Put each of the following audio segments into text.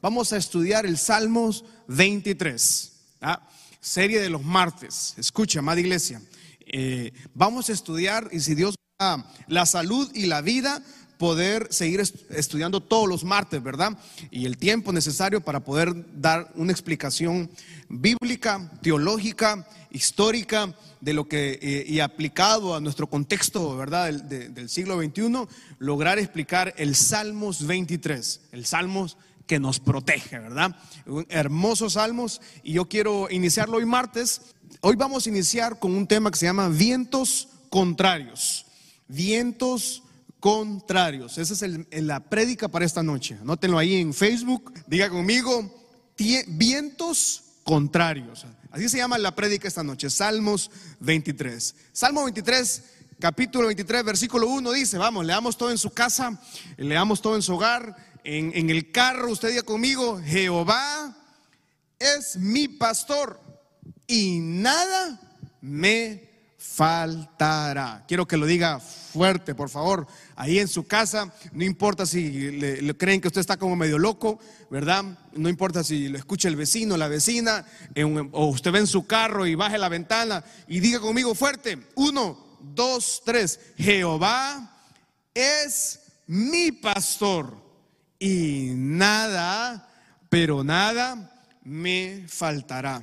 vamos a estudiar el Salmos 23, ¿ah? serie de los martes. Escucha, amada iglesia, eh, vamos a estudiar y si Dios da la salud y la vida, poder seguir estudiando todos los martes, ¿verdad? Y el tiempo necesario para poder dar una explicación bíblica, teológica, histórica de lo que, eh, y aplicado a nuestro contexto, ¿verdad? Del, del siglo XXI, lograr explicar el Salmos 23, el Salmos que nos protege, ¿verdad? Hermosos salmos. Y yo quiero iniciarlo hoy martes. Hoy vamos a iniciar con un tema que se llama vientos contrarios. Vientos contrarios. Esa es la prédica para esta noche. Anótenlo ahí en Facebook. Diga conmigo, vientos contrarios. Así se llama la prédica esta noche. Salmos 23. Salmo 23, capítulo 23, versículo 1 dice, vamos, leamos todo en su casa, leamos todo en su hogar, en, el carro, usted diga conmigo, Jehová es mi pastor y nada me faltará. Quiero que lo diga fuerte, por favor. Ahí en su casa, no importa si le, creen que usted está como medio loco, ¿verdad? No importa si lo escucha el vecino, la vecina, o usted ve en su carro y baje la ventana y diga conmigo fuerte, uno, dos, tres, Jehová es mi pastor y nada, pero nada me faltará.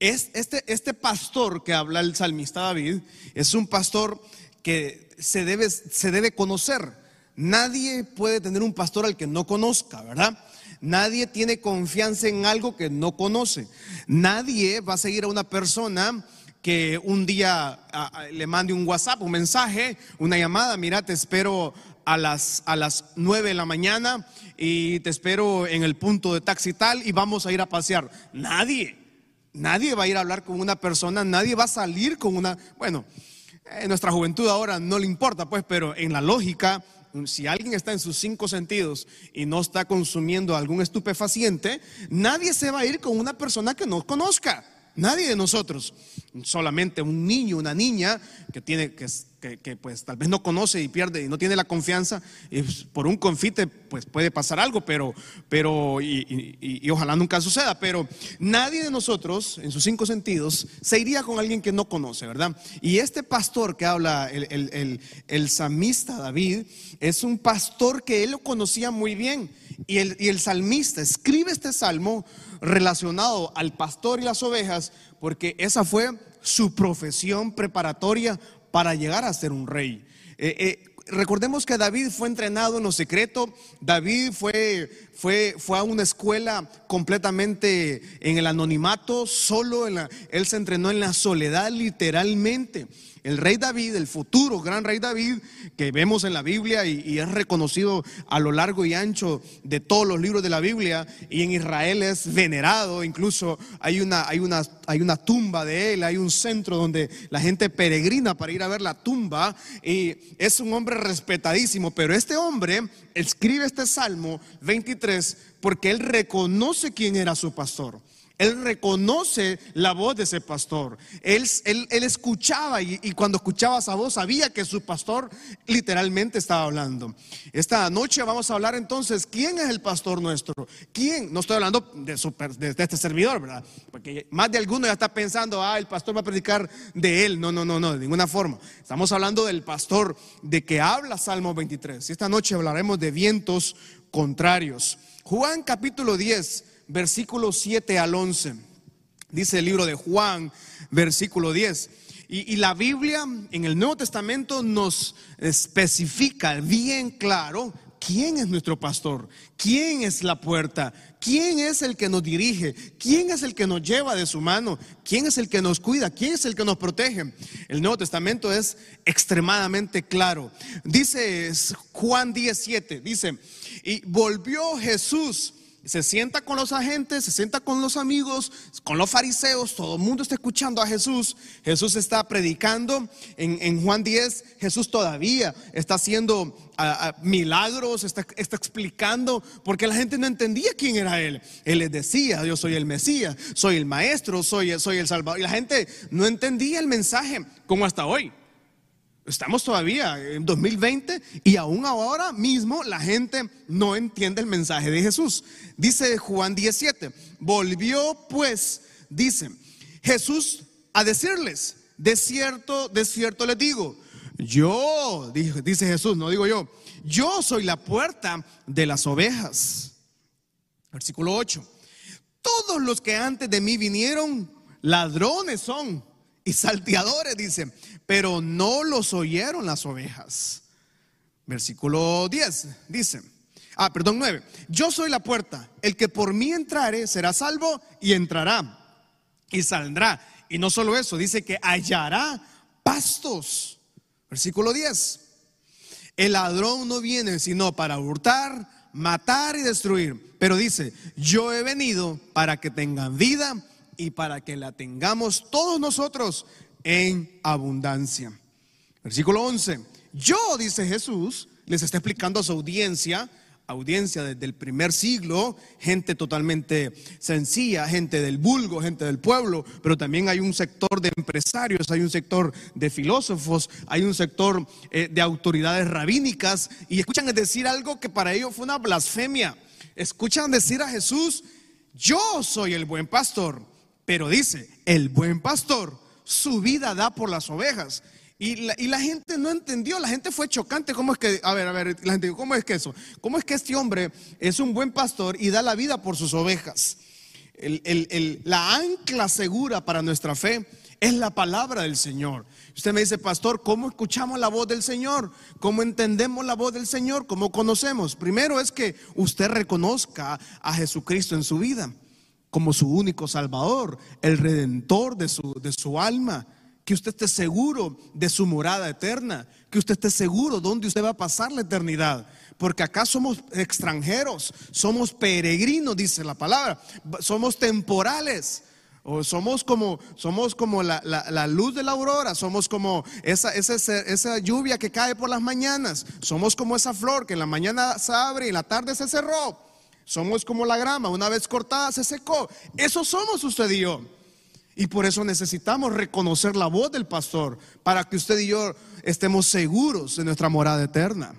Es, este, este pastor que habla el salmista David es un pastor que se debe, se debe conocer. Nadie puede tener un pastor al que no conozca, ¿verdad? Nadie tiene confianza en algo que no conoce. Nadie va a seguir a una persona que un día le mande un WhatsApp, un mensaje, una llamada, mira, te espero a las, a las 9 de la mañana y te espero en el punto de taxi tal y vamos a ir a pasear. Nadie. Nadie va a ir a hablar con una persona, nadie va a salir con una, bueno, en nuestra juventud ahora no le importa, pues, pero en la lógica, si alguien está en sus cinco sentidos y no está consumiendo algún estupefaciente, nadie se va a ir con una persona que no conozca. Nadie de nosotros, solamente un niño, una niña que tiene que que, pues tal vez no conoce y pierde y no tiene la confianza, pues, por un confite pues puede pasar algo, pero, pero y, ojalá nunca suceda, pero nadie de nosotros en sus cinco sentidos se iría con alguien que no conoce, ¿verdad? Y este pastor que habla, el, el, el, samista David, es un pastor que él lo conocía muy bien y el, salmista escribe este salmo relacionado al pastor y las ovejas porque esa fue su profesión preparatoria para llegar a ser un rey. Eh, eh, recordemos que David fue entrenado en lo secreto, David fue, fue, fue a una escuela completamente en el anonimato, solo en la, él se entrenó en la soledad literalmente. El rey David, el futuro gran rey David, que vemos en la Biblia y, es reconocido a lo largo y ancho de todos los libros de la Biblia, y en Israel es venerado, incluso hay una, hay una, hay una tumba de él, hay un centro donde la gente peregrina para ir a ver la tumba, y es un hombre respetadísimo, pero este hombre escribe este Salmo 23 porque él reconoce quién era su pastor. Él reconoce la voz de ese pastor. Él, él, escuchaba y, cuando escuchaba esa voz sabía que su pastor literalmente estaba hablando. Esta noche vamos a hablar entonces, ¿quién es el pastor nuestro? ¿Quién? No estoy hablando de, de, este servidor, ¿verdad? Porque más de alguno ya está pensando, ah, el pastor va a predicar de él. No, no, no, no, de ninguna forma. Estamos hablando del pastor de que habla Salmo 23. Y esta noche hablaremos de vientos contrarios. Juan capítulo 10 versículo 7 al 11. Dice el libro de Juan, versículo 10. Y, la Biblia en el Nuevo Testamento nos especifica bien claro quién es nuestro pastor, quién es la puerta, quién es el que nos dirige, quién es el que nos lleva de su mano, quién es el que nos cuida, quién es el que nos protege. El Nuevo Testamento es extremadamente claro. Dice Juan 17, dice, y volvió Jesús se sienta con los agentes, se sienta con los amigos, con los fariseos, todo el mundo está escuchando a Jesús. Jesús está predicando en, Juan 10, Jesús todavía está haciendo milagros, está, explicando, porque la gente no entendía quién era Él. Él les decía, yo soy el Mesías, soy el Maestro, soy, soy el Salvador. Y la gente no entendía el mensaje como hasta hoy. Estamos todavía en 2020 y aún ahora mismo la gente no entiende el mensaje de Jesús. Dice Juan 17, volvió pues, dice Jesús a decirles, de cierto, de cierto les digo, yo, dice Jesús, no digo yo, yo soy la puerta de las ovejas. Versículo 8, todos los que antes de mí vinieron, ladrones son y salteadores, dice, pero no los oyeron las ovejas. Versículo 10 dice, ah, perdón, 9, yo soy la puerta, el que por mí entrare será salvo y entrará y saldrá. Y no solo eso, dice que hallará pastos. Versículo 10, el ladrón no viene sino para hurtar, matar y destruir. Pero dice, yo he venido para que tengan vida y para que la tengamos todos nosotros en abundancia. Versículo 11. Yo, dice Jesús, les está explicando a su audiencia, audiencia desde el primer siglo, gente totalmente sencilla, gente del vulgo, gente del pueblo, pero también hay un sector de empresarios, hay un sector de filósofos, hay un sector eh, de autoridades rabínicas y escuchan decir algo que para ellos fue una blasfemia. Escuchan decir a Jesús, yo soy el buen pastor. Pero dice, el buen pastor su vida da por las ovejas. Y la, gente no entendió, la gente fue chocante. ¿Cómo es que, a ver, a ver, la gente, ¿cómo es que eso? ¿Cómo es que este hombre es un buen pastor y da la vida por sus ovejas? la ancla segura para nuestra fe es la palabra del Señor. Usted me dice, pastor, ¿cómo escuchamos la voz del Señor? ¿Cómo entendemos la voz del Señor? ¿Cómo conocemos? Primero es que usted reconozca a Jesucristo en su vida como su único salvador, el redentor de su, de su alma. Que usted esté seguro de su morada eterna, que usted esté seguro dónde usted va a pasar la eternidad. Porque acá somos extranjeros, somos peregrinos, dice la palabra, somos temporales. O somos como, somos como la, la, luz de la aurora, somos como esa, esa, esa, lluvia que cae por las mañanas, somos como esa flor que en la mañana se abre y en la tarde se cerró. Somos como la grama, una vez cortada se secó. Eso somos usted y yo. Y por eso necesitamos reconocer la voz del pastor para que usted y yo estemos seguros de nuestra morada eterna.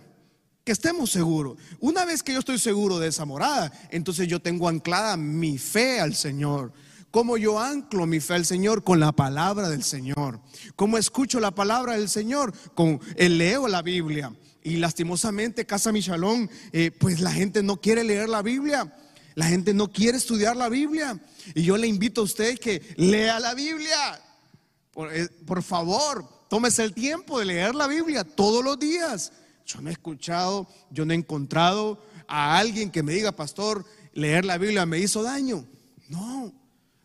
Que estemos seguros. Una vez que yo estoy seguro de esa morada, entonces yo tengo anclada mi fe al Señor. ¿Cómo yo anclo mi fe al Señor? Con la palabra del Señor. ¿Cómo escucho la palabra del Señor? Con el leo la Biblia. Y lastimosamente, Casa Michalón, eh, pues la gente no quiere leer la Biblia. La gente no quiere estudiar la Biblia. Y yo le invito a usted que lea la Biblia. Por, eh, por, favor, tómese el tiempo de leer la Biblia todos los días. Yo no he escuchado, yo no he encontrado a alguien que me diga, pastor, leer la Biblia me hizo daño. No,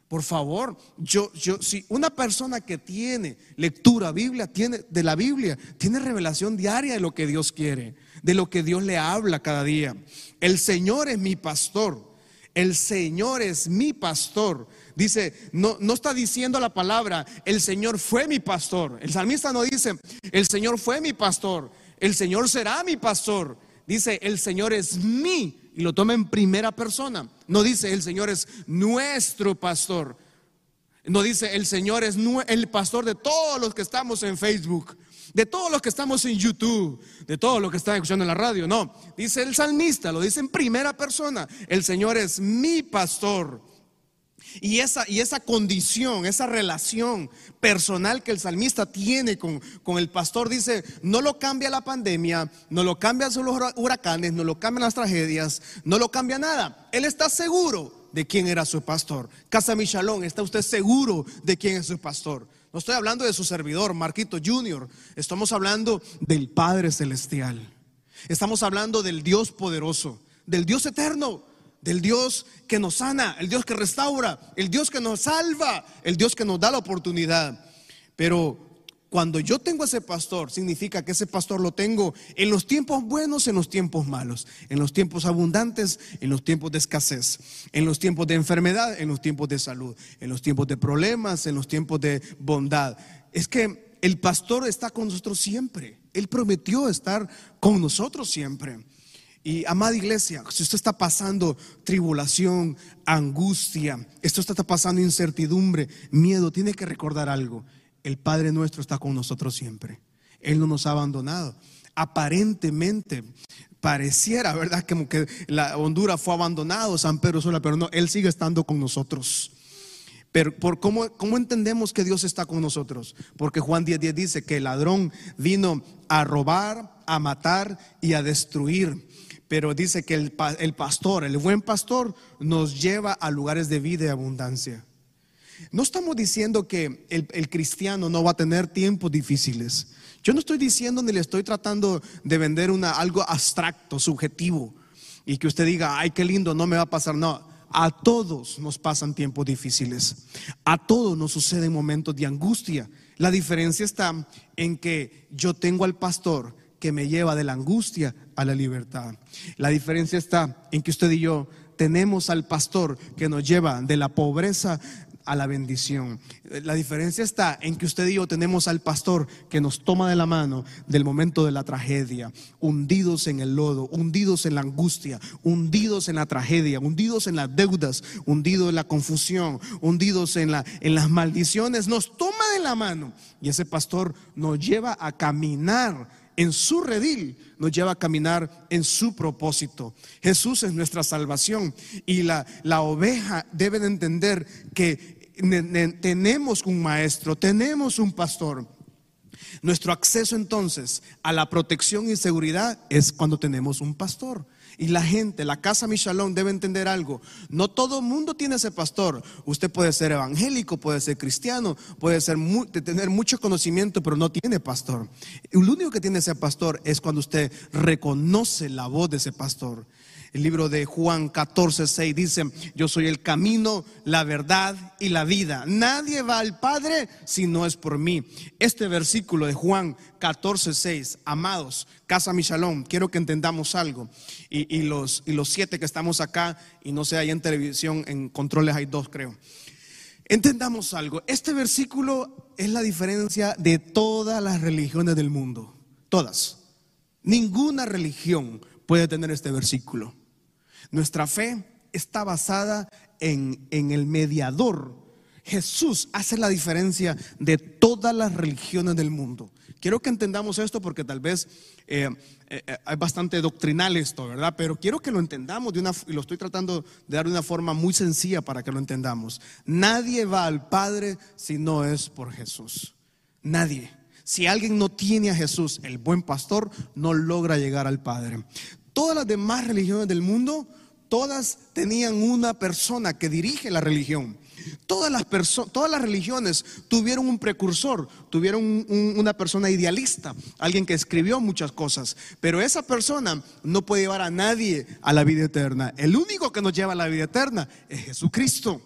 por favor, yo, yo, si una persona que tiene lectura Biblia, tiene, de la Biblia, tiene revelación diaria de lo que Dios quiere, de lo que Dios le habla cada día. El Señor es mi pastor. El Señor es mi pastor. Dice, no, no está diciendo la palabra, el Señor fue mi pastor. El salmista no dice, el Señor fue mi pastor. El Señor será mi pastor. Dice, el Señor es mi y lo toma en primera persona. No dice el Señor es nuestro pastor. No dice el Señor es el pastor de todos los que estamos en Facebook, de todos los que estamos en YouTube, de todos los que están escuchando en la radio. No, dice el salmista, lo dice en primera persona. El Señor es mi pastor. Y esa, y esa condición, esa relación personal que el salmista tiene con, con, el pastor, dice, no lo cambia la pandemia, no lo cambian los huracanes, no lo cambian las tragedias, no lo cambia nada. Él está seguro de quién era su pastor. Casa Michalón, ¿está usted seguro de quién es su pastor? No estoy hablando de su servidor, Marquito Junior. Estamos hablando del Padre Celestial. Estamos hablando del Dios poderoso, del Dios eterno del Dios que nos sana, el Dios que restaura, el Dios que nos salva, el Dios que nos da la oportunidad. Pero cuando yo tengo ese pastor, significa que ese pastor lo tengo en los tiempos buenos, en los tiempos malos, en los tiempos abundantes, en los tiempos de escasez, en los tiempos de enfermedad, en los tiempos de salud, en los tiempos de problemas, en los tiempos de bondad. Es que el pastor está con nosotros siempre. Él prometió estar con nosotros siempre. Y amada iglesia, si usted está pasando tribulación, angustia, esto está pasando incertidumbre, miedo, tiene que recordar algo. El Padre nuestro está con nosotros siempre. Él no nos ha abandonado. Aparentemente pareciera, ¿verdad? Como que la Honduras fue abandonado, San Pedro sola, pero no, Él sigue estando con nosotros. Pero por cómo, cómo, entendemos que Dios está con nosotros? Porque Juan 10:10 dice que el ladrón vino a robar, a matar y a destruir. Pero dice que el, el pastor, el buen pastor, nos lleva a lugares de vida y abundancia. No estamos diciendo que el, el, cristiano no va a tener tiempos difíciles. Yo no estoy diciendo ni le estoy tratando de vender una, algo abstracto, subjetivo, y que usted diga, ay, qué lindo, no me va a pasar. No, a todos nos pasan tiempos difíciles. A todos nos suceden momentos de angustia. La diferencia está en que yo tengo al pastor que me lleva de la angustia a la libertad. La diferencia está en que usted y yo tenemos al pastor que nos lleva de la pobreza a la bendición. La diferencia está en que usted y yo tenemos al pastor que nos toma de la mano del momento de la tragedia, hundidos en el lodo, hundidos en la angustia, hundidos en la tragedia, hundidos en las deudas, hundidos en la confusión, hundidos en, la, en las maldiciones, nos toma de la mano y ese pastor nos lleva a caminar en su redil, nos lleva a caminar en su propósito. Jesús es nuestra salvación y la, la oveja debe de entender que tenemos un maestro, tenemos un pastor. Nuestro acceso entonces a la protección y seguridad es cuando tenemos un pastor. Y la gente, la casa Michalón debe entender algo. No todo mundo tiene ese pastor. Usted puede ser evangélico, puede ser cristiano, puede tener mucho conocimiento, pero no tiene pastor. Lo único que tiene ese pastor es cuando usted reconoce la voz de ese pastor. El libro de Juan 14, 6 dice, yo soy el camino, la verdad y la vida. Nadie va al Padre si no es por mí. Este versículo de Juan 14, 6, amados, Casa Michalón, quiero que entendamos algo. Y, los, y los siete que estamos acá, y no sé, ahí en televisión, en controles hay dos, creo. Entendamos algo. Este versículo es la diferencia de todas las religiones del mundo. Todas. Ninguna religión puede tener este versículo. Nuestra fe está basada en, el mediador. Jesús hace la diferencia de todas las religiones del mundo. Quiero que entendamos esto porque tal vez eh, eh, eh, hay bastante doctrinal esto, ¿verdad? Pero quiero que lo entendamos y lo estoy tratando de dar de una forma muy sencilla para que lo entendamos. Nadie va al Padre si no es por Jesús. Nadie. Si alguien no tiene a Jesús, el buen pastor, no logra llegar al Padre. Todas las demás religiones del mundo, todas tenían una persona que dirige la religión. Todas las, todas las religiones tuvieron un precursor, tuvieron una persona idealista, alguien que escribió muchas cosas, pero esa persona no puede llevar a nadie a la vida eterna. El único que nos lleva a la vida eterna es Jesucristo.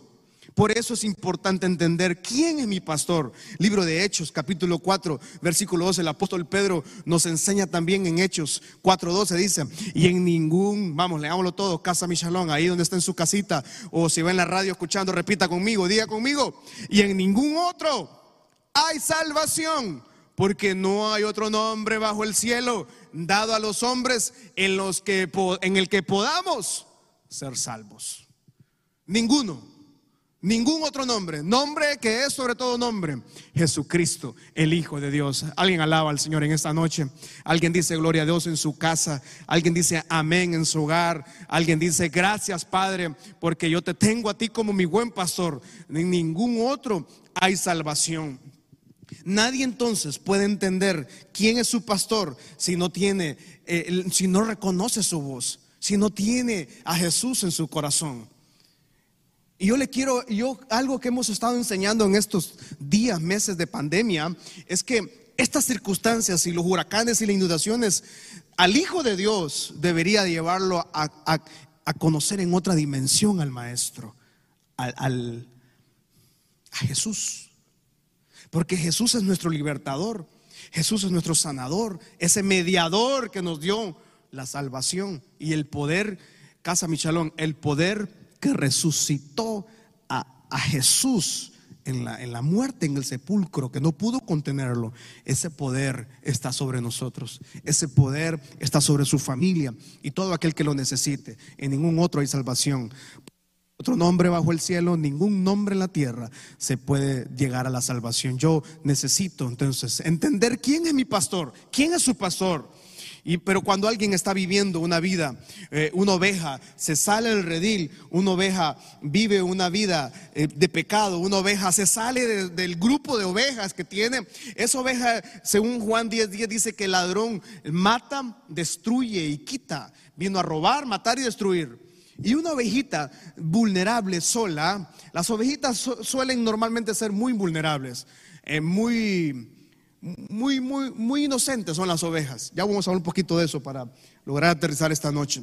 Por eso es importante entender quién es mi pastor. Libro de Hechos, capítulo 4, versículo 12. El apóstol Pedro nos enseña también en Hechos 4:12. Dice: Y en ningún, vamos, leámoslo todo, casa Michalón, ahí donde está en su casita, o si va en la radio escuchando, repita conmigo, diga conmigo. Y en ningún otro hay salvación, porque no hay otro nombre bajo el cielo dado a los hombres en, los que, en el que podamos ser salvos. Ninguno. Ningún otro nombre, nombre que es sobre todo nombre, Jesucristo, el Hijo de Dios. Alguien alaba al Señor en esta noche. Alguien dice gloria a Dios en su casa. Alguien dice amén en su hogar. Alguien dice gracias Padre, porque yo te tengo a ti como mi buen pastor. En ningún otro hay salvación. Nadie entonces puede entender quién es su pastor si no tiene, eh, si no reconoce su voz, si no tiene a Jesús en su corazón. Y yo le quiero, yo algo que hemos estado enseñando en estos días, meses de pandemia, es que estas circunstancias y los huracanes y las inundaciones, al Hijo de Dios debería llevarlo a, conocer en otra dimensión al Maestro, al, a Jesús. Porque Jesús es nuestro libertador, Jesús es nuestro sanador, ese mediador que nos dio la salvación y el poder, Casa Michalón, el poder que resucitó a, Jesús en la, en la, muerte, en el sepulcro, que no pudo contenerlo, ese poder está sobre nosotros. Ese poder está sobre su familia y todo aquel que lo necesite. En ningún otro hay salvación. otro nombre bajo el cielo, ningún nombre en la tierra se puede llegar a la salvación. Yo necesito entonces entender quién es mi pastor, quién es su pastor. Pero cuando alguien está viviendo una vida, eh, una oveja se sale del redil, una oveja vive una vida eh, de pecado, una oveja se sale del grupo de ovejas que tiene. Esa oveja, según Juan 10, 10 dice que el ladrón mata, destruye y quita. Vino a robar, matar y destruir. Y una ovejita vulnerable sola, las ovejitas suelen normalmente ser muy vulnerables, eh, muy, muy, muy, muy inocentes son las ovejas. Ya vamos a hablar un poquito de eso para lograr aterrizar esta noche.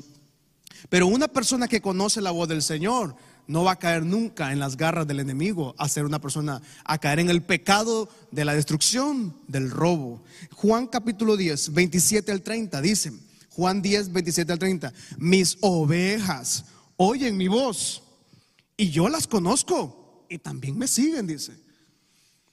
Pero una persona que conoce la voz del Señor no va a caer nunca en las garras del enemigo, a ser una persona, a caer en el pecado de la destrucción, del robo. Juan capítulo 10, 27 al 30 dice, Juan 10, 27 al 30. Mis ovejas oyen mi voz y yo las conozco y también me siguen, dice.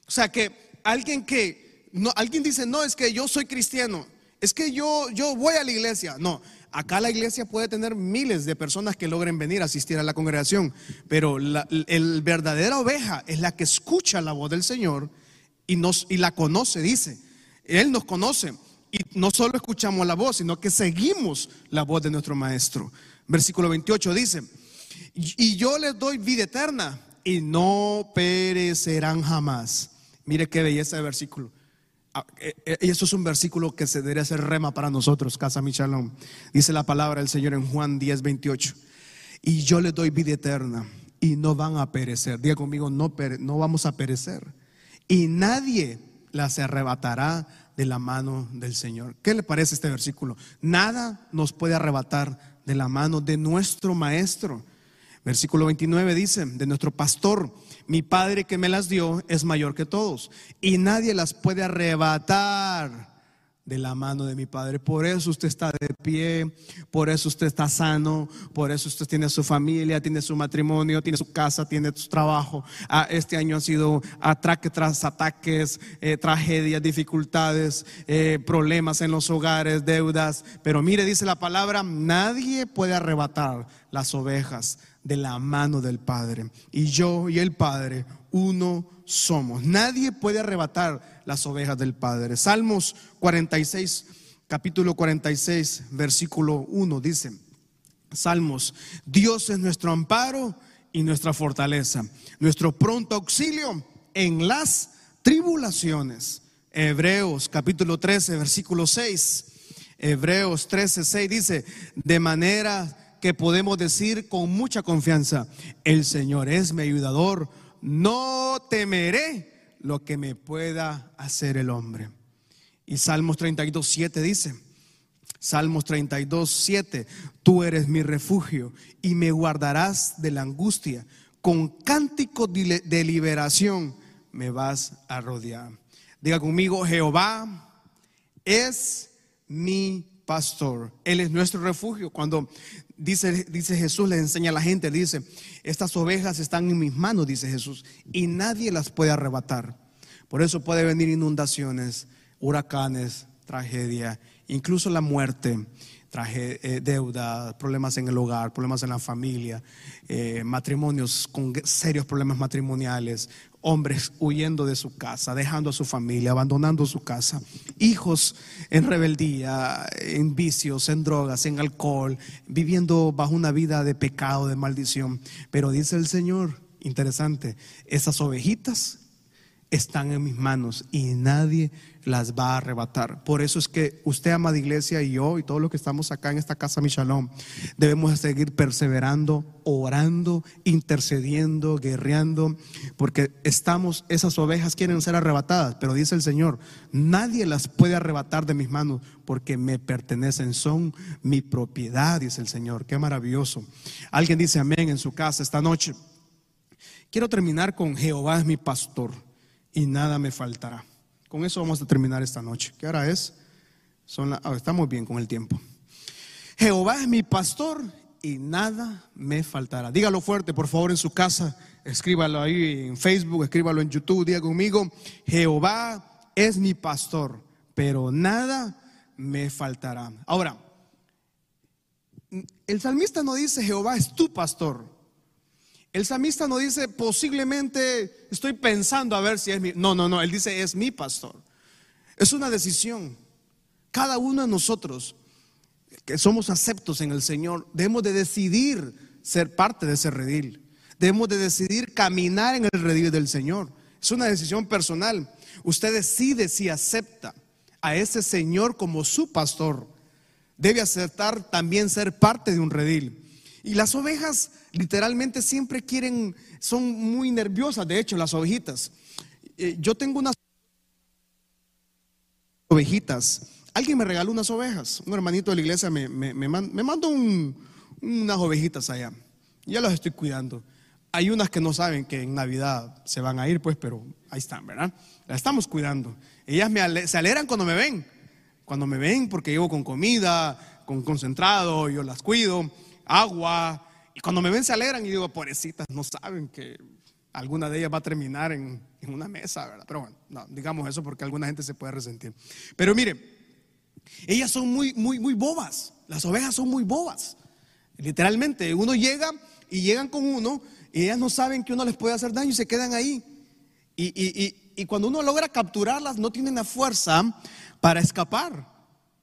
O sea que alguien que, no, alguien dice, no, es que yo soy cristiano, es que yo, yo voy a la iglesia. No, acá la iglesia puede tener miles de personas que logren venir a asistir a la congregación, pero la el verdadera oveja es la que escucha la voz del Señor y, nos, y la conoce, dice. Él nos conoce. Y no solo escuchamos la voz, sino que seguimos la voz de nuestro Maestro. Versículo 28 dice, y yo les doy vida eterna y no perecerán jamás. Mire qué belleza de versículo. Ah, eh, eh, y eso es un versículo que se debería hacer rema para nosotros, Casa Michalón. Dice la palabra del Señor en Juan 10, 28. Y yo les doy vida eterna y no van a perecer. Diga conmigo, no, no vamos a perecer. Y nadie las arrebatará de la mano del Señor. ¿Qué le parece este versículo? Nada nos puede arrebatar de la mano de nuestro Maestro. Versículo 29 dice, de nuestro pastor, mi Padre que me las dio es mayor que todos y nadie las puede arrebatar de la mano de mi Padre. Por eso usted está de pie, por eso usted está sano, por eso usted tiene su familia, tiene su matrimonio, tiene su casa, tiene su trabajo. Ah, este año ha sido ataque tras ataques, eh, tragedias, dificultades, eh, problemas en los hogares, deudas. Pero mire, dice la palabra, nadie puede arrebatar las ovejas de la mano del Padre. Y yo y el Padre, uno somos. Nadie puede arrebatar las ovejas del Padre. Salmos 46, capítulo 46, versículo 1 dice, Salmos, Dios es nuestro amparo y nuestra fortaleza, nuestro pronto auxilio en las tribulaciones. Hebreos capítulo 13, versículo 6. Hebreos 13, 6 dice, de manera que podemos decir con mucha confianza, el Señor es mi ayudador, no temeré lo que me pueda hacer el hombre. Y Salmos 32, 7 dice, Salmos 32, 7, tú eres mi refugio y me guardarás de la angustia. Con cántico de liberación me vas a rodear. Diga conmigo, Jehová es mi pastor. Él es nuestro refugio. Cuando dice, dice Jesús, le enseña a la gente, dice, estas ovejas están en mis manos, dice Jesús, y nadie las puede arrebatar. Por eso puede venir inundaciones, huracanes, tragedia, incluso la muerte, eh, deuda, problemas en el hogar, problemas en la familia, eh, matrimonios con serios problemas matrimoniales, hombres huyendo de su casa, dejando a su familia, abandonando su casa, hijos en rebeldía, en vicios, en drogas, en alcohol, viviendo bajo una vida de pecado, de maldición. Pero dice el Señor, interesante, esas ovejitas están en mis manos y nadie las va a arrebatar. Por eso es que usted, amada iglesia, y yo y todos los que estamos acá en esta casa, mi shalom, debemos seguir perseverando, orando, intercediendo, guerreando, porque estamos, esas ovejas quieren ser arrebatadas, pero dice el Señor, nadie las puede arrebatar de mis manos porque me pertenecen, son mi propiedad, dice el Señor. Qué maravilloso. Alguien dice amén en su casa esta noche. Quiero terminar con Jehová es mi pastor y nada me faltará. Con eso vamos a terminar esta noche. ¿Qué hora es? Son ah, estamos bien con el tiempo. Jehová es mi pastor y nada me faltará. Dígalo fuerte, por favor, en su casa. Escríbalo ahí en Facebook, escríbalo en YouTube. Diga conmigo, Jehová es mi pastor, pero nada me faltará. Ahora, el salmista no dice Jehová es tu pastor. El samista no dice posiblemente estoy pensando a ver si es mi. No, no, no. Él dice es mi pastor. Es una decisión. Cada uno de nosotros que somos aceptos en el Señor debemos de decidir ser parte de ese redil. Debemos de decidir caminar en el redil del Señor. Es una decisión personal. Usted decide si acepta a ese Señor como su pastor. Debe aceptar también ser parte de un redil. Y las ovejas literalmente siempre quieren, son muy nerviosas, de hecho, las ovejitas. Eh, yo tengo unas ovejitas. Alguien me regaló unas ovejas. Un hermanito de la iglesia me, mandó unas ovejitas allá. Ya las estoy cuidando. Hay unas que no saben que en Navidad se van a ir, pues, pero ahí están, ¿verdad? Las estamos cuidando. Ellas me se alegran cuando me ven. Cuando me ven porque llevo con comida, con concentrado, yo las cuido, agua. Y cuando me ven se alegran y digo, pobrecitas, no saben que alguna de ellas va a terminar en, una mesa, ¿verdad? Pero bueno, no, digamos eso porque alguna gente se puede resentir. Pero mire, ellas son muy, muy, muy bobas. Las ovejas son muy bobas. Literalmente, uno llega y llegan con uno y ellas no saben que uno les puede hacer daño y se quedan ahí. Y, y cuando uno logra capturarlas, no tienen la fuerza para escapar.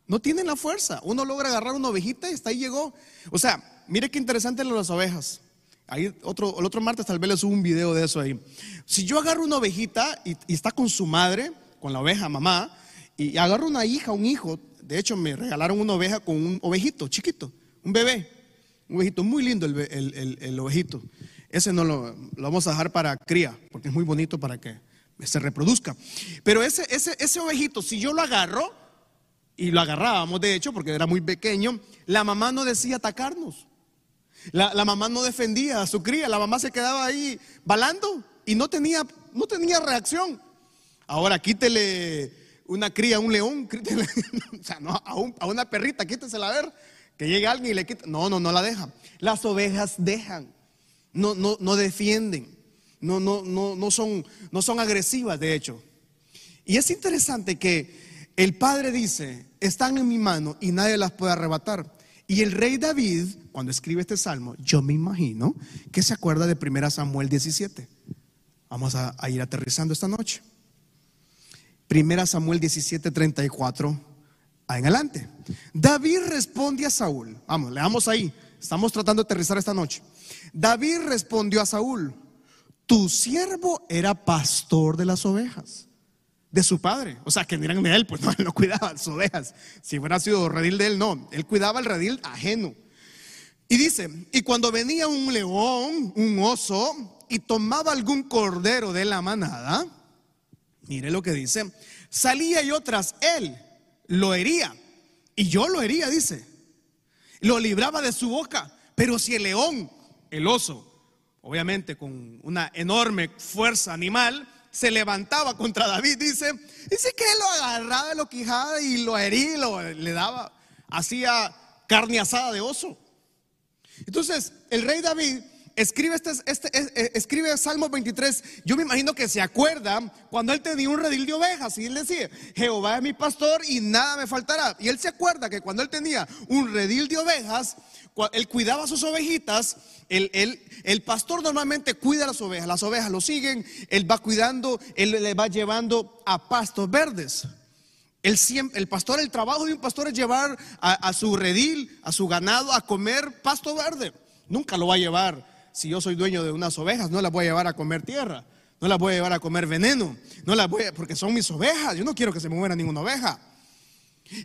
No tienen la fuerza. Uno logra agarrar una ovejita y hasta ahí llegó. O sea, mire qué interesante lo de las ovejas. Ahí otro, el otro martes tal vez les subo un video de eso ahí. Si yo agarro una ovejita y, está con su madre, con la oveja mamá, y agarro una hija, un hijo, de hecho me regalaron una oveja con un ovejito chiquito, un bebé, un ovejito muy lindo el, ovejito. Ese no lo, vamos a dejar para cría, porque es muy bonito para que se reproduzca. Pero ese, ese, ese ovejito, si yo lo agarro, y lo agarrábamos de hecho porque era muy pequeño, la mamá no decía atacarnos. La, mamá no defendía a su cría, la mamá se quedaba ahí balando y no tenía, no tenía reacción. Ahora quítele una cría a un león, sea, no, a, una perrita, quítesela a ver, que llegue alguien y le quita. No, no, no la deja. Las ovejas dejan, no, no, no defienden, no, no, no, no, son, no son agresivas, de hecho. Y es interesante que el padre dice, están en mi mano y nadie las puede arrebatar. Y el rey David, cuando escribe este salmo, yo me imagino que se acuerda de 1 Samuel 17. Vamos a, ir aterrizando esta noche. 1 Samuel 17, 34 en adelante. David responde a Saúl. Vamos, leamos ahí. Estamos tratando de aterrizar esta noche. David respondió a Saúl, tu siervo era pastor de las ovejas de su padre. O sea, que eran de él, pues no, él no cuidaba sus ovejas. Si hubiera sido redil de él, no. Él cuidaba el redil ajeno. Y dice, y cuando venía un león, un oso, y tomaba algún cordero de la manada, mire lo que dice, salía yo tras él, lo hería, y yo lo hería, dice, lo libraba de su boca, pero si el león, el oso, obviamente con una enorme fuerza animal, se levantaba contra David, dice, dice que él lo agarraba lo quijada y lo hería, lo, le daba, hacía carne asada de oso. Entonces, el rey David escribe, este, este, eh, escribe Salmo 23, yo me imagino que se acuerda cuando él tenía un redil de ovejas y él decía, Jehová es mi pastor y nada me faltará. Y él se acuerda que cuando él tenía un redil de ovejas, él cuidaba sus ovejitas, el pastor normalmente cuida las ovejas, las ovejas lo siguen, él va cuidando, él le va llevando a pastos verdes. El, el pastor, el trabajo de un pastor es llevar a, a su redil, a su ganado a comer pasto verde. Nunca lo va a llevar si yo soy dueño de unas ovejas, no las voy a llevar a comer tierra, no las voy a llevar a comer veneno, no las voy a, porque son mis ovejas, yo no quiero que se me muera ninguna oveja.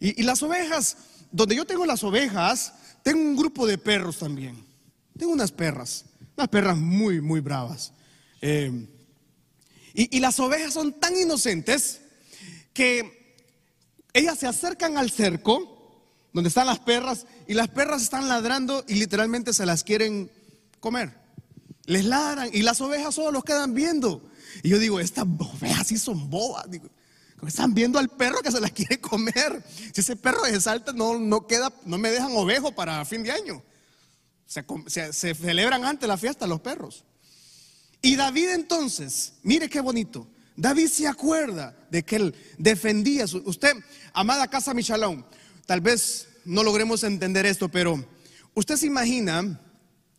Y, las ovejas, donde yo tengo las ovejas, tengo un grupo de perros también. Tengo unas perras, unas perras muy, muy bravas. Eh, y, y las ovejas son tan inocentes que ellas se acercan al cerco donde están las perras y las perras están ladrando y literalmente se las quieren comer. Les ladran y las ovejas solo los quedan viendo. Y yo digo, estas ovejas sí son bobas. Digo, están viendo al perro que se las quiere comer. Si ese perro se salta, no, no queda, no me dejan ovejo para fin de año. Se, celebran antes la fiesta los perros. Y David entonces, mire qué bonito. David se acuerda de que él defendía su. Usted, amada casa Michalón, tal vez no logremos entender esto, pero usted se imagina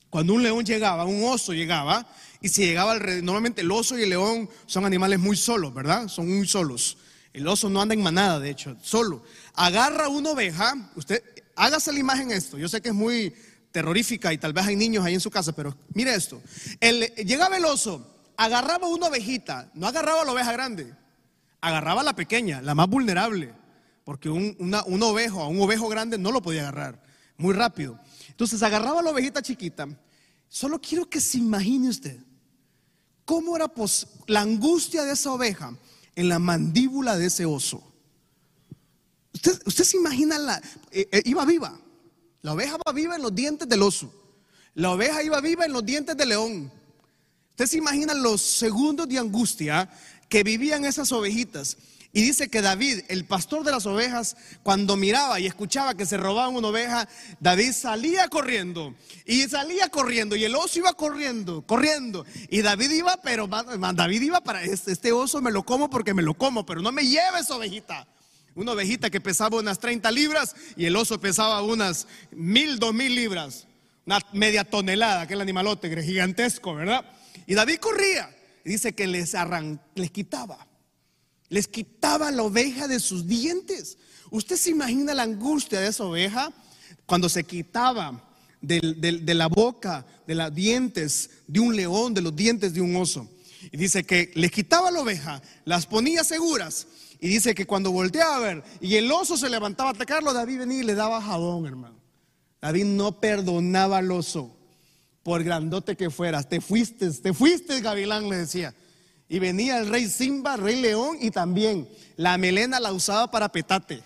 Cuando un león llegaba, un oso llegaba, y si llegaba alrededor, normalmente el oso y el león son animales muy solos, ¿verdad? Son muy solos. El oso no anda en manada, de hecho, solo. Agarra una oveja, usted, hágase la imagen esto, yo sé que es muy terrorífica y tal vez hay niños ahí en su casa, pero mire esto. llegaba el oso, agarraba una ovejita, no agarraba la oveja grande, agarraba la pequeña, la más vulnerable, porque un, ovejo a un ovejo grande no lo podía agarrar muy rápido. Entonces agarraba la ovejita chiquita. Solo quiero que se imagine usted cómo era la angustia de esa oveja en la mandíbula de ese oso. Usted, se imagina, la, eh, eh, iba viva. La oveja va viva en los dientes del oso. La oveja iba viva en los dientes del león. Usted se imagina los segundos de angustia que vivían esas ovejitas. Y dice que David, el pastor de las ovejas, cuando miraba y escuchaba que se robaban una oveja, David salía corriendo y salía corriendo y el oso iba corriendo, corriendo. Y David iba, pero David iba para este, este oso me lo como porque me lo como, pero no me lleve esa ovejita. Una ovejita que pesaba unas 30 libras y el oso pesaba unas mil, dos mil libras. Una media tonelada, aquel animalote gigantesco, ¿verdad? Y David corría y dice que les, les quitaba les quitaba la oveja de sus dientes. ¿Usted se imagina la angustia de esa oveja cuando se quitaba de la boca, de los dientes de un león, de los dientes de un oso? Y dice que les quitaba la oveja, las ponía seguras. Y dice que cuando volteaba a ver y el oso se levantaba a atacarlo, David venía y le daba jabón, hermano. David no perdonaba al oso, por grandote que fueras. Te fuiste, te fuiste, Gavilán, le decía. Y venía el rey Simba, rey león, y también la melena la usaba para petate.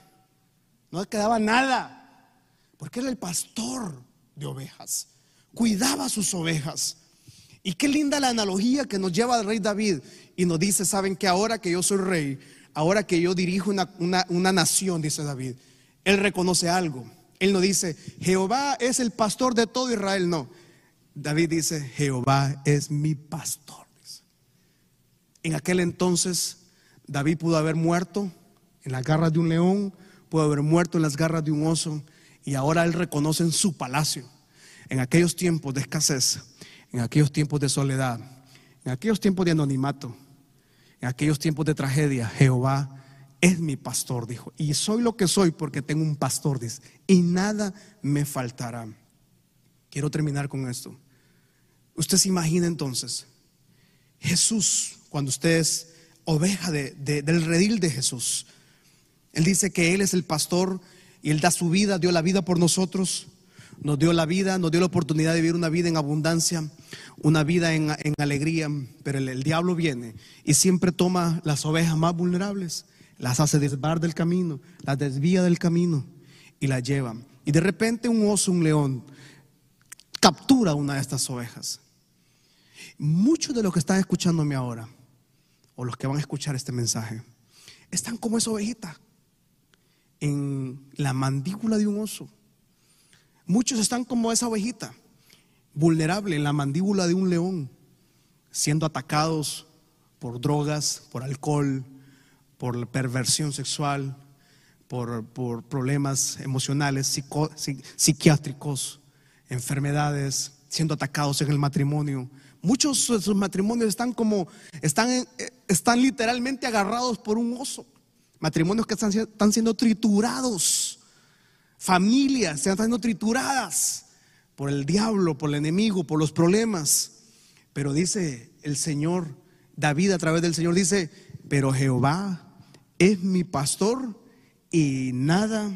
No quedaba nada. Porque era el pastor de ovejas. Cuidaba sus ovejas. Y qué linda la analogía que nos lleva el rey David. Y nos dice, saben que ahora que yo soy rey, ahora que yo dirijo una, una nación, dice David, él reconoce algo. Él no dice, Jehová es el pastor de todo Israel. No. David dice, Jehová es mi pastor. En aquel entonces David pudo haber muerto en las garras de un león, pudo haber muerto en las garras de un oso, y ahora él reconoce en su palacio, en aquellos tiempos de escasez, en aquellos tiempos de soledad, en aquellos tiempos de anonimato, en aquellos tiempos de tragedia, Jehová es mi pastor, dijo, y soy lo que soy porque tengo un pastor, dice, y nada me faltará. Quiero terminar con esto. Usted se imagina entonces, Jesús cuando usted es oveja del redil de Jesús. Él dice que Él es el pastor y Él da su vida, dio la vida por nosotros, nos dio la vida, nos dio la oportunidad de vivir una vida en abundancia, una vida en, alegría, pero el, diablo viene y siempre toma las ovejas más vulnerables, las hace desbar del camino, las desvía del camino y las lleva. Y de repente un oso, un león, captura una de estas ovejas. Muchos de los que están escuchándome ahora, o los que van a escuchar este mensaje, están como esa ovejita en la mandíbula de un oso. Muchos están como esa ovejita, vulnerable en la mandíbula de un león, siendo atacados por drogas, por alcohol, por perversión sexual, por, problemas emocionales, psiquiátricos, enfermedades, siendo atacados en el matrimonio, Muchos de sus matrimonios están como, están, eh, están literalmente agarrados por un oso. Matrimonios que están, están siendo triturados. Familias están siendo trituradas por el diablo, por el enemigo, por los problemas. Pero dice el Señor, David a través del Señor dice, pero Jehová es mi pastor y nada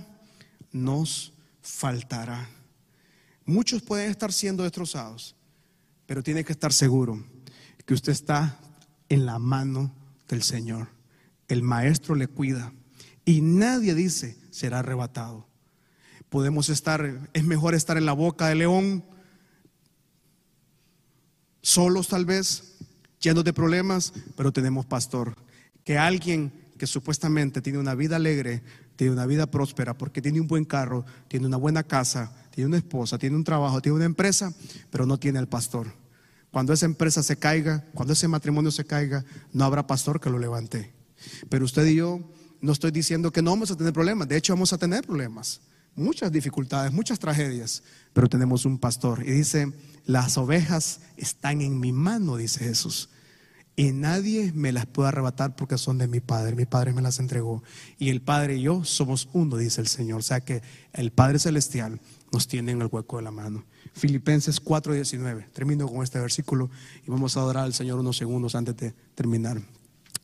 nos faltará. Muchos pueden estar siendo destrozados, pero tiene que estar seguro que usted está en la mano del Señor. El maestro le cuida y nadie dice será arrebatado. Podemos estar, es mejor estar en la boca del león, solos tal vez, llenos de problemas, pero tenemos pastor. Que alguien que supuestamente tiene una vida alegre, tiene una vida próspera, porque tiene un buen carro, tiene una buena casa, tiene una esposa, tiene un trabajo, tiene una empresa, pero no tiene el pastor. Cuando esa empresa se caiga, cuando ese matrimonio se caiga, no habrá pastor que lo levante. Pero usted y yo no estoy diciendo que no vamos a tener problemas, de hecho vamos a tener problemas, muchas dificultades, muchas tragedias, pero tenemos un pastor. Y dice, las ovejas están en mi mano, dice Jesús. Y nadie me las puede arrebatar porque son de mi Padre. Mi Padre me las entregó. Y el Padre y yo somos uno, dice el Señor. O sea que el Padre Celestial nos tiene en el hueco de la mano. Filipenses 4:19. Termino con este versículo y vamos a adorar al Señor unos segundos antes de terminar.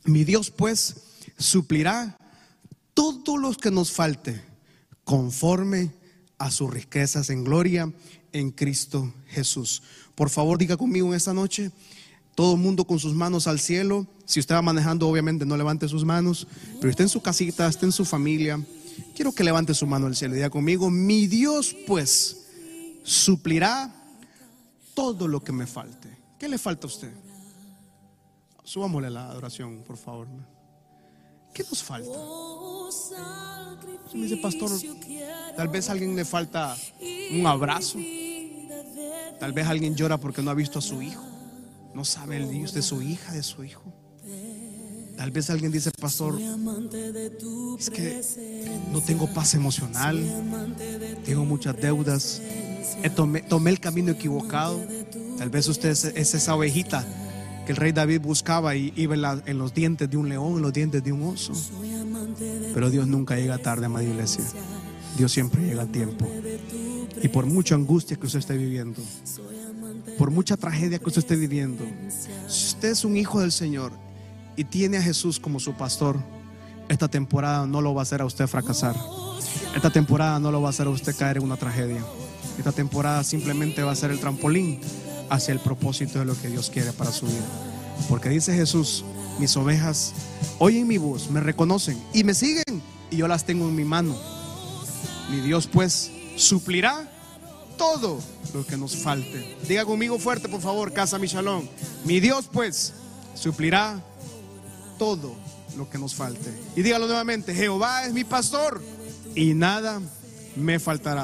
Mi Dios pues suplirá todo lo que nos falte conforme a sus riquezas en gloria en Cristo Jesús. Por favor, diga conmigo en esta noche, todo el mundo con sus manos al cielo. Si usted va manejando, obviamente no levante sus manos, pero está en su casita, está en su familia. Quiero que levante su mano al cielo y diga conmigo, mi Dios pues suplirá todo lo que me falte. ¿Qué le falta a usted? Subámosle la adoración, por favor. ¿Qué nos falta? Me dice, pastor, tal vez a alguien le falta un abrazo. Tal vez alguien llora porque no ha visto a su hijo. No sabe el Dios de su hija, de su hijo. Tal vez alguien dice, pastor, es que no tengo paz emocional, tengo muchas deudas, tomé, el camino equivocado. Tal vez usted es, esa ovejita que el rey David buscaba y iba en, los dientes de un león, en los dientes de un oso. Pero Dios nunca llega tarde, amada iglesia. Dios siempre llega a tiempo. Y por mucha angustia que usted esté viviendo, por mucha tragedia que usted esté viviendo, si usted es un hijo del Señor y tiene a Jesús como su pastor, esta temporada no lo va a hacer a usted fracasar. Esta temporada no lo va a hacer a usted caer en una tragedia. Esta temporada simplemente va a ser el trampolín hacia el propósito de lo que Dios quiere para su vida. Porque dice Jesús, mis ovejas oyen mi voz, me reconocen y me siguen y yo las tengo en mi mano. Mi Dios pues suplirá todo lo que nos falte. Diga conmigo fuerte, por favor, Casa Michalón. Mi Dios pues suplirá todo lo que nos falte. Y dígalo nuevamente, Jehová es mi pastor y nada me faltará.